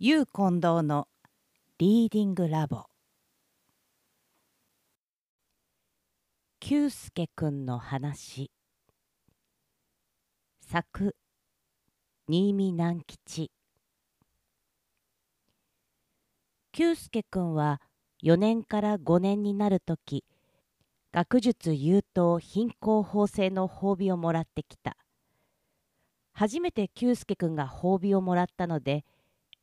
ゆう近藤のリーディングラボ。久介くんの話。作新見南吉。久介くんは4年から5年になるとき学術優等貧困法制の褒美をもらってきた。初めて久介くんが褒美をもらったので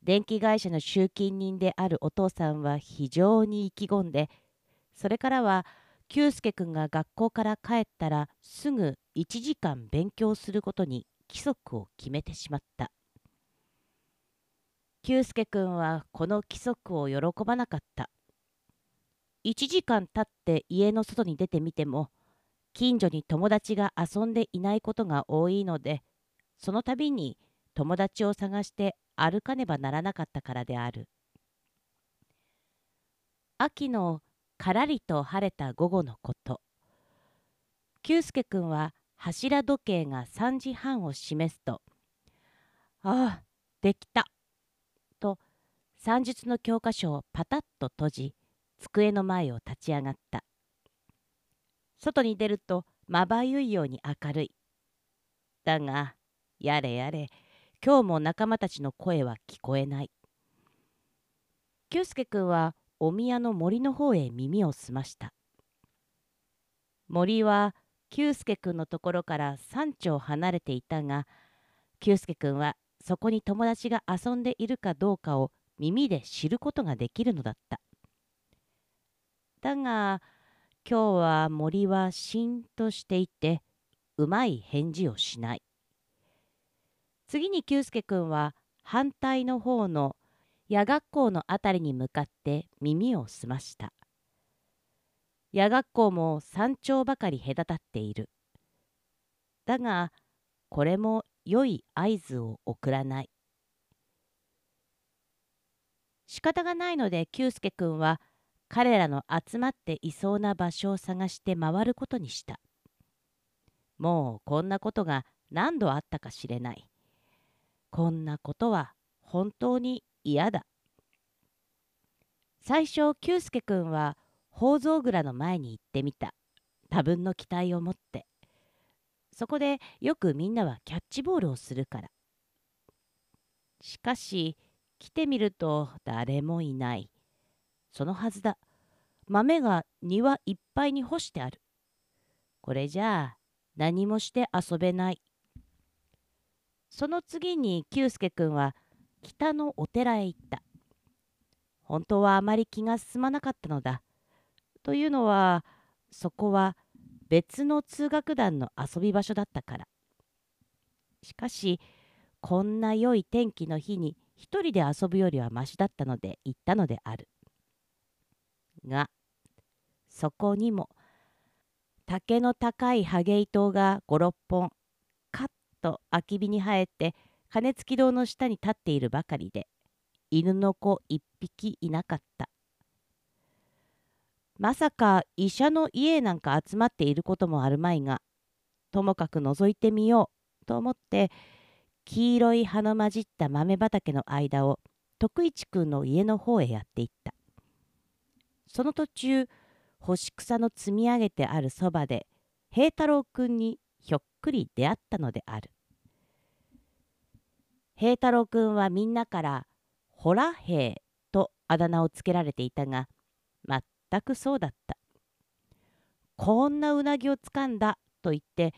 電気会社の集金人であるお父さんは非常に意気込んでそれからは久介くんが学校から帰ったらすぐ1時間勉強することに規則を決めてしまった。久介くんはこの規則を喜ばなかった。1時間経って家の外に出てみても近所に友達が遊んでいないことが多いのでその度に友達を探して歩かねばならなかったからである。秋のからりと晴れた午後のこと。久介くんは柱時計が3時半を示すと「ああできた」と算術の教科書をパタッと閉じ机の前を立ち上がった。外に出るとまばゆいように明るいだがやれやれ今日も仲間たちの声は聞こえない。久介くんはお宮の森の方へ耳を澄ました。森は久介くんのところから3丁離れていたが、久介くんはそこに友達が遊んでいるかどうかを耳で知ることができるのだった。だが、今日は森はしんとしていて、うまい返事をしない。次に久介くんは反対の方の夜学校の辺りに向かって耳を澄ました。夜学校も山頂ばかり隔たっている。だが、これも良い合図を送らない。仕方がないので久介くんは彼らの集まっていそうな場所を探して回ることにした。もうこんなことが何度あったかしれない。こんなことは本当に嫌だ。最初、久介くんは宝蔵蔵の前に行ってみた。多分の期待を持って。そこでよくみんなはキャッチボールをするから。しかし、来てみると誰もいない。そのはずだ。豆が庭いっぱいに干してある。これじゃあ何もして遊べない。その次に久介くんは北のお寺へ行った。本当はあまり気が進まなかったのだ。というのはそこは別の通学団の遊び場所だったから。しかしこんな良い天気の日に一人で遊ぶよりはましだったので行ったのである。がそこにも竹の高いハゲ糸が56本と空き火に生えて金付き堂の下に立っているばかりで犬の子一匹いなかったまさか医者の家なんか集まっていることもあるまいがともかく覗いてみようと思って黄色い葉の混じった豆畑の間を徳一くんの家の方へやっていったその途中干し草の積み上げてあるそばで平太郎くんにひょっくり出会ったのである。平太郎くんはみんなから「ホラ兵」とあだ名をつけられていたが全くそうだった。こんなうなぎをつかんだと言って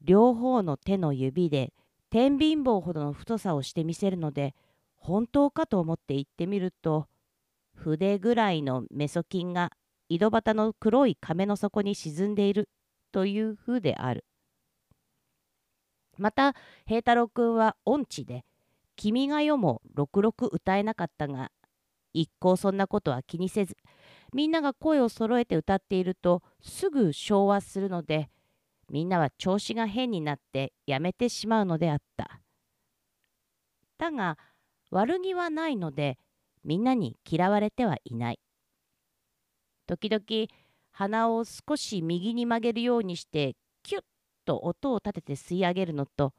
両方の手の指で天秤棒ほどの太さをしてみせるので本当かと思って行ってみると筆ぐらいのメソ筋が井戸端の黒い亀の底に沈んでいるという風である。また平太郎くんは音痴で「君が代」もろくろく歌えなかったが一向そんなことは気にせずみんなが声を揃えて歌っているとすぐ昭和するのでみんなは調子が変になってやめてしまうのであった。だが悪気はないのでみんなに嫌われてはいない。時々鼻を少し右に曲げるようにしてキュッと音を立てて吸い上げるのと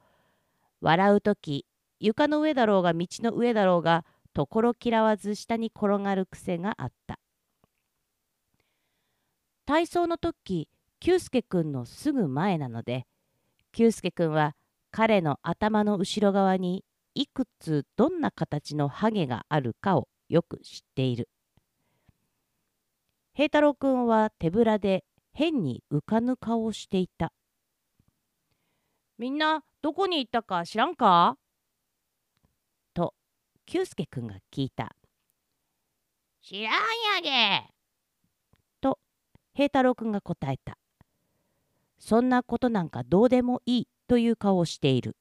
笑う時床の上だろうが道の上だろうがところ嫌わず下に転がる癖があった。体操の時久助君のすぐ前なので久助君は彼の頭の後ろ側にいくつどんな形のハゲがあるかをよく知っている。平太郎君は手ぶらで変に浮かぬ顔をしていた。みんなどこに行ったか知らんか？と久助君が聞いた。知らんやげと平太郎君が答えた。そんなことなんかどうでもいいという顔をしている。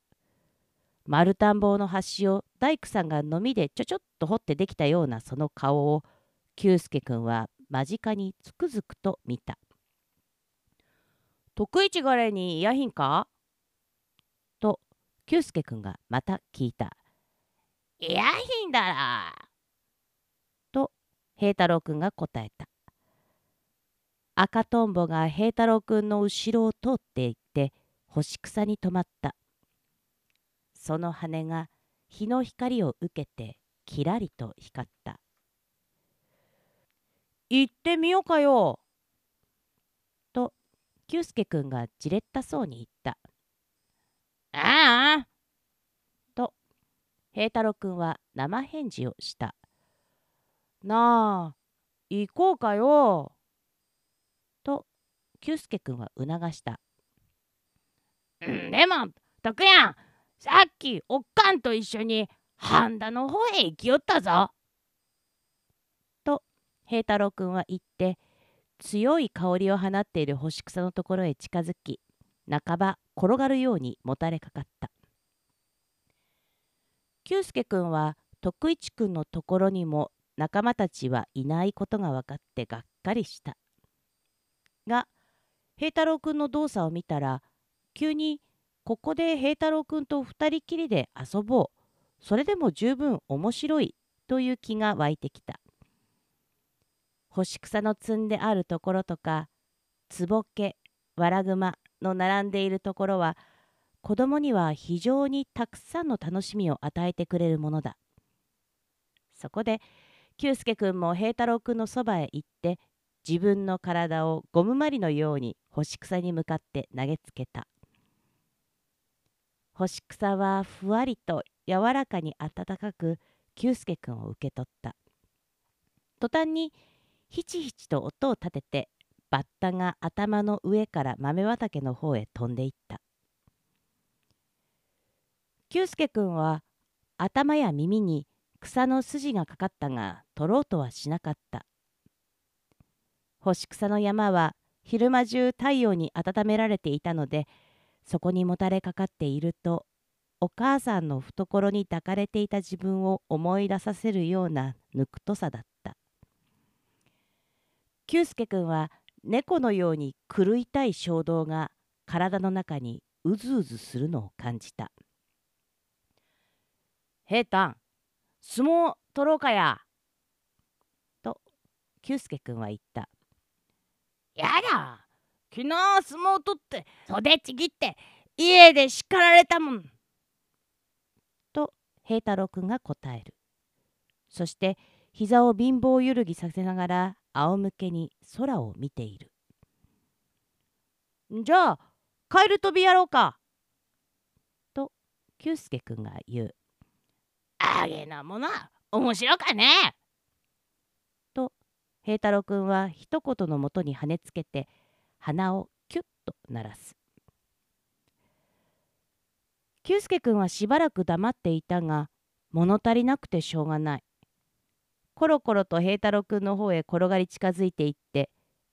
丸田んぼの端を大工さんがのみでちょちょっと掘ってできたようなその顔を久助君は間近につくづくと見た。徳一がれにいやひんか？と久助君がまた聞いた。いやひんだら。と平太郎君が答えた。赤とんぼが平太郎くんの後ろを通っていって干し草に止まったその羽が日の光を受けてきらりと光った行ってみようかよと久助くんがじれったそうに言ったああと平太郎くんは生返事をしたなあ行こうかよと久助君は促した。ん、でも、徳やん、さっきおっかんと一緒に半田の方へ行きよったぞ。と平太郎君は言って強い香りを放っている干し草のところへ近づき半ば転がるようにもたれかかった。久助君は徳一君のところにも仲間たちはいないことが分かってがっかりした。が平太郎くんの動作を見たら急にここで平太郎くんと二人きりで遊ぼう。それでも十分面白いという気が湧いてきた。干し草の積んであるところとかつぼけわらぐまの並んでいるところは子供には非常にたくさんの楽しみを与えてくれるものだ。そこで久助くんも平太郎くんのそばへ行って自分の体をゴムまりのように干し草に向かって投げつけた。干し草はふわりと柔らかに暖かく久助君を受け取った。途端にひちひちと音を立ててバッタが頭の上から豆畑の方へ飛んでいった。久助君は頭や耳に草の筋がかかったが取ろうとはしなかった。干し草の山は昼間中太陽に温められていたのでそこにもたれかかっているとお母さんの懐に抱かれていた自分を思い出させるようなぬくとさだった。久助君は猫のように狂いたい衝動が体の中にうずうずするのを感じた「平太相撲取ろうかや」と久助君は言ったやだ昨日相撲取って袖ちぎって家で叱られたもん。と平太郎くんが答える。そして膝を貧乏ゆるぎさせながら仰向けに空を見ている。じゃあカエル飛びやろうか。と久助くんが言う。あげなもの面白かねと平太郎くんは一言のもとに跳ねつけて鼻をキュッと鳴らす久助くんはしばらく黙っていたが物足りなくてしょうがないコロコロと平太郎くんの方へ転がり近づいていって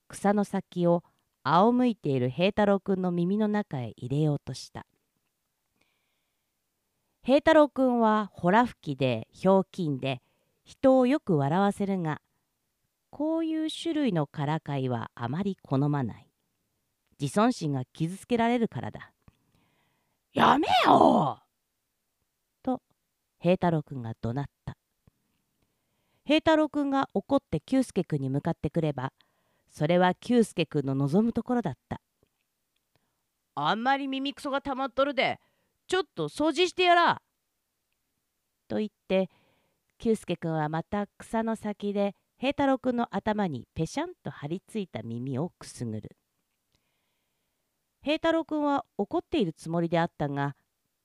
草の先を仰向いている平太郎くんの耳の中へ入れようとした平太郎くんはほら吹きでひょうきんで人をよく笑わせるがこういう種類のからかいはあまり好まない。自尊心が傷つけられるからだ。やめよと平太郎くんが怒鳴った。平太郎くんが怒って久助くんに向かってくればそれは久助くんの望むところだった。あんまり耳くそがたまっとるでちょっと掃除してやら。と言って久介くんはまた草の先で平太郎くんの頭にぺしゃんと張り付いた耳をくすぐる平太郎くんは怒っているつもりであったが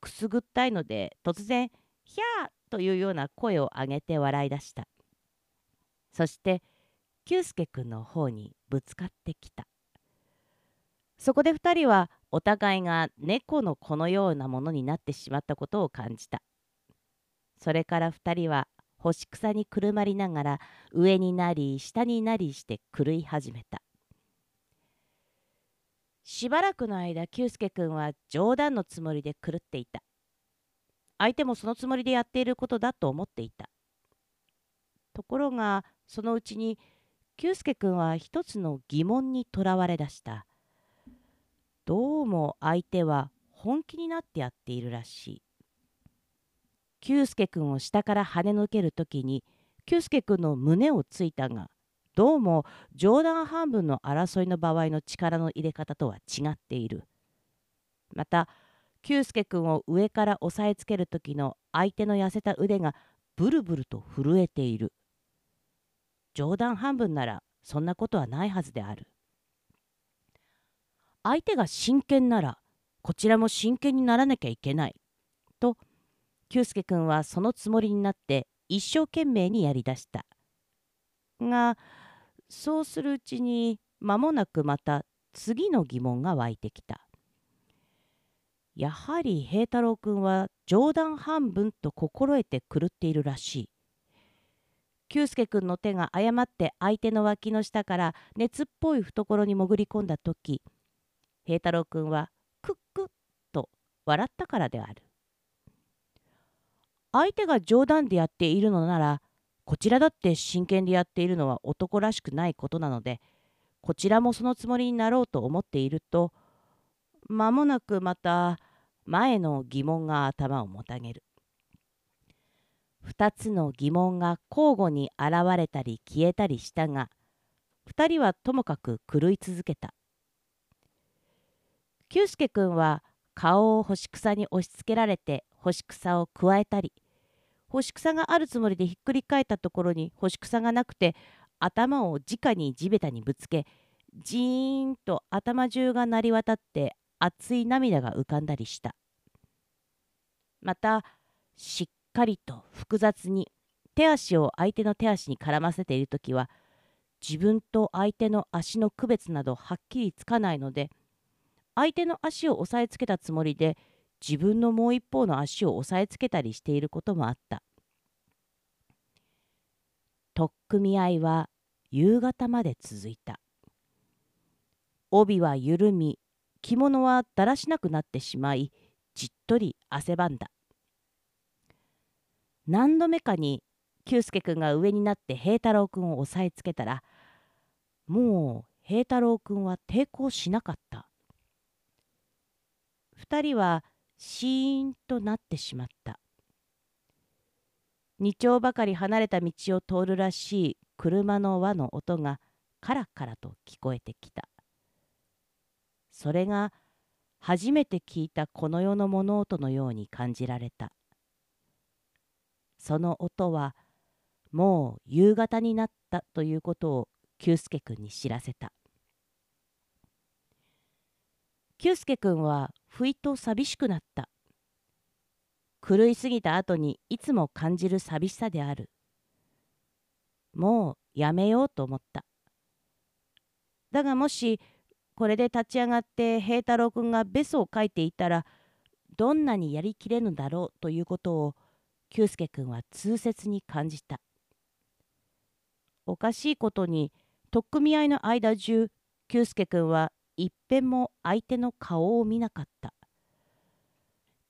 くすぐったいので突然「ひゃー!」というような声を上げて笑い出したそして久介くんの方にぶつかってきた。そこで2人はお互いが猫の子のようなものになってしまったことを感じた。それから2人は干し草にくるまりながら上になり下になりして狂い始めた。しばらくの間久介くんは冗談のつもりで狂っていた。相手もそのつもりでやっていることだと思っていた。ところがそのうちに久介くんは一つの疑問にとらわれだした。どうも相手は本気になってやっているらしい。久介くんを下から跳ね抜けるときに久介くんの胸をついたがどうも冗談半分の争いの場合の力の入れ方とは違っている。また久介くんを上から押さえつける時の相手の痩せた腕がブルブルと震えている。冗談半分ならそんなことはないはずである。相手が真剣ならこちらも真剣にならなきゃいけない。と久介くんはそのつもりになって一生懸命にやりだした。がそうするうちに間もなくまた次の疑問が湧いてきた。やはり平太郎くんは冗談半分と心得て狂っているらしい。久介くんの手が誤って相手の脇の下から熱っぽい懐に潜り込んだ時平太郎くんはクックッと笑ったからである。相手が冗談でやっているのならこちらだって真剣でやっているのは男らしくないことなのでこちらもそのつもりになろうと思っていると間もなくまた前の疑問が頭をもたげる。2つの疑問が交互に現れたり消えたりしたが2人はともかく狂い続けた。久介くんは顔を干し草に押しつけられて干し草をくわえたり干し草があるつもりでひっくり返ったところに干し草がなくて頭を直に地べたにぶつけジーンと頭中が鳴り渡って熱い涙が浮かんだりした。またしっかりと複雑に手足を相手の手足に絡ませている時は自分と相手の足の区別などはっきりつかないので相手の足を押さえつけたつもりで自分のもう一方の足を押さえつけたりしていることもあった。取っ組み合いは夕方まで続いた。帯は緩み着物はだらしなくなってしまいじっとり汗ばんだ。何度目かに久介くんが上になって平太郎くんを押さえつけたらもう平太郎くんは抵抗しなかった。2人はシーンとなってしまった。2丁ばかり離れた道を通るらしい車の輪の音がカラカラと聞こえてきた。それが初めて聞いたこの世の物音のように感じられた。その音はもう夕方になったということを久助君に知らせた。久助君は不意と寂しくなった。狂いすぎた後にいつも感じる寂しさである。もうやめようと思った。だがもしこれで立ち上がって平太郎君がベソを書いていたらどんなにやりきれぬだろうということを久助君は痛切に感じた。おかしいことに取っ組み合いの間中久助君はいっぺんも相手の顔を見なかった。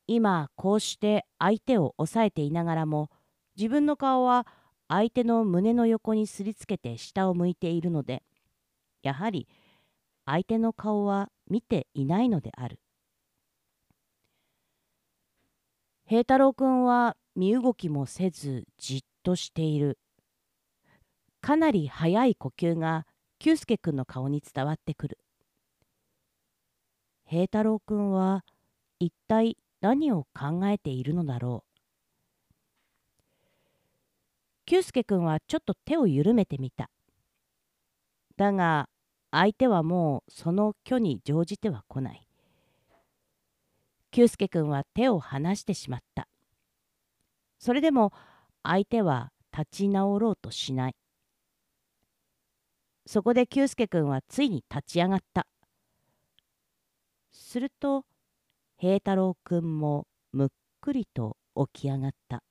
今こうして相手を押さえていながらも自分の顔は相手の胸の横にすりつけて下を向いているのでやはり相手の顔は見ていないのである。平太郎くんは身動きもせずじっとしている。かなり速い呼吸が久助くんの顔に伝わってくる。平太郎くんは一体何を考えているのだろう。久介くんはちょっと手を緩めてみた。だが相手はもうその虚に乗じては来ない。久介くんは手を離してしまった。それでも相手は立ち直ろうとしない。そこで久介くんはついに立ち上がった。すると平太郎くんもむっくりと起き上がった。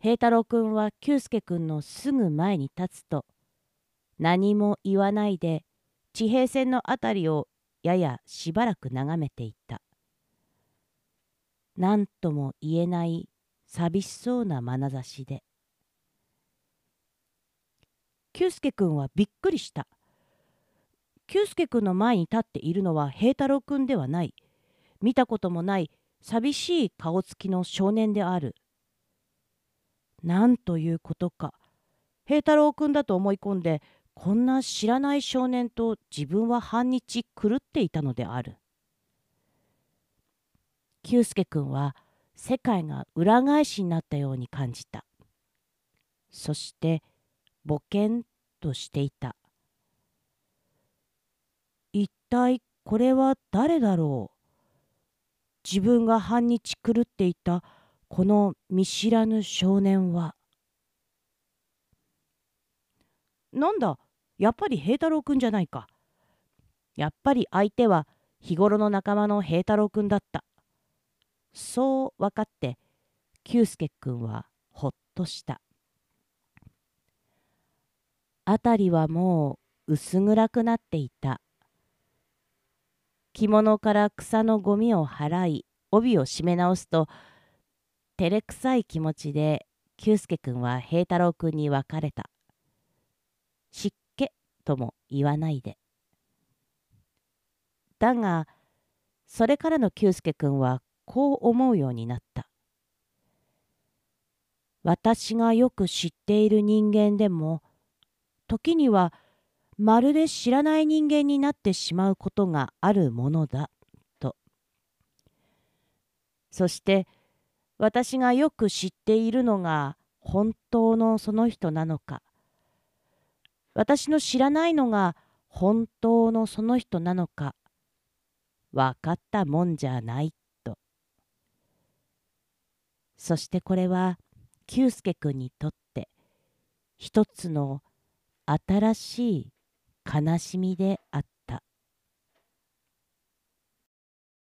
平太郎くんは久介くんのすぐ前に立つと何も言わないで地平線の辺りをややしばらく眺めていた。何とも言えない寂しそうな眼差しで。久介くんはびっくりした。久介くんの前に立っているのは平太郎くんではない。見たこともない寂しい顔つきの少年である。なんということか。平太郎くんだと思い込んで、こんな知らない少年と自分は半日狂っていたのである。久介くんは世界が裏返しになったように感じた。そしてぼけんとしていた。一体これは誰だろう？自分が半日狂っていたこの見知らぬ少年は。なんだやっぱり平太郎くんじゃないか。やっぱり相手は日頃の仲間の平太郎くんだった。そう分かって久介くんはほっとした。辺りはもう薄暗くなっていた。着物から草のゴミを払い帯を締め直すと照れくさい気持ちで久介くんは平太郎くんに別れた。湿気とも言わないで。だがそれからの久介くんはこう思うようになった。私がよく知っている人間でも時にはまるで知らない人間になってしまうことがあるものだと。そして私がよく知っているのが本当のその人なのか私の知らないのが本当のその人なのか分かったもんじゃないそしてこれは久介君にとって一つの新しい悲しみであった。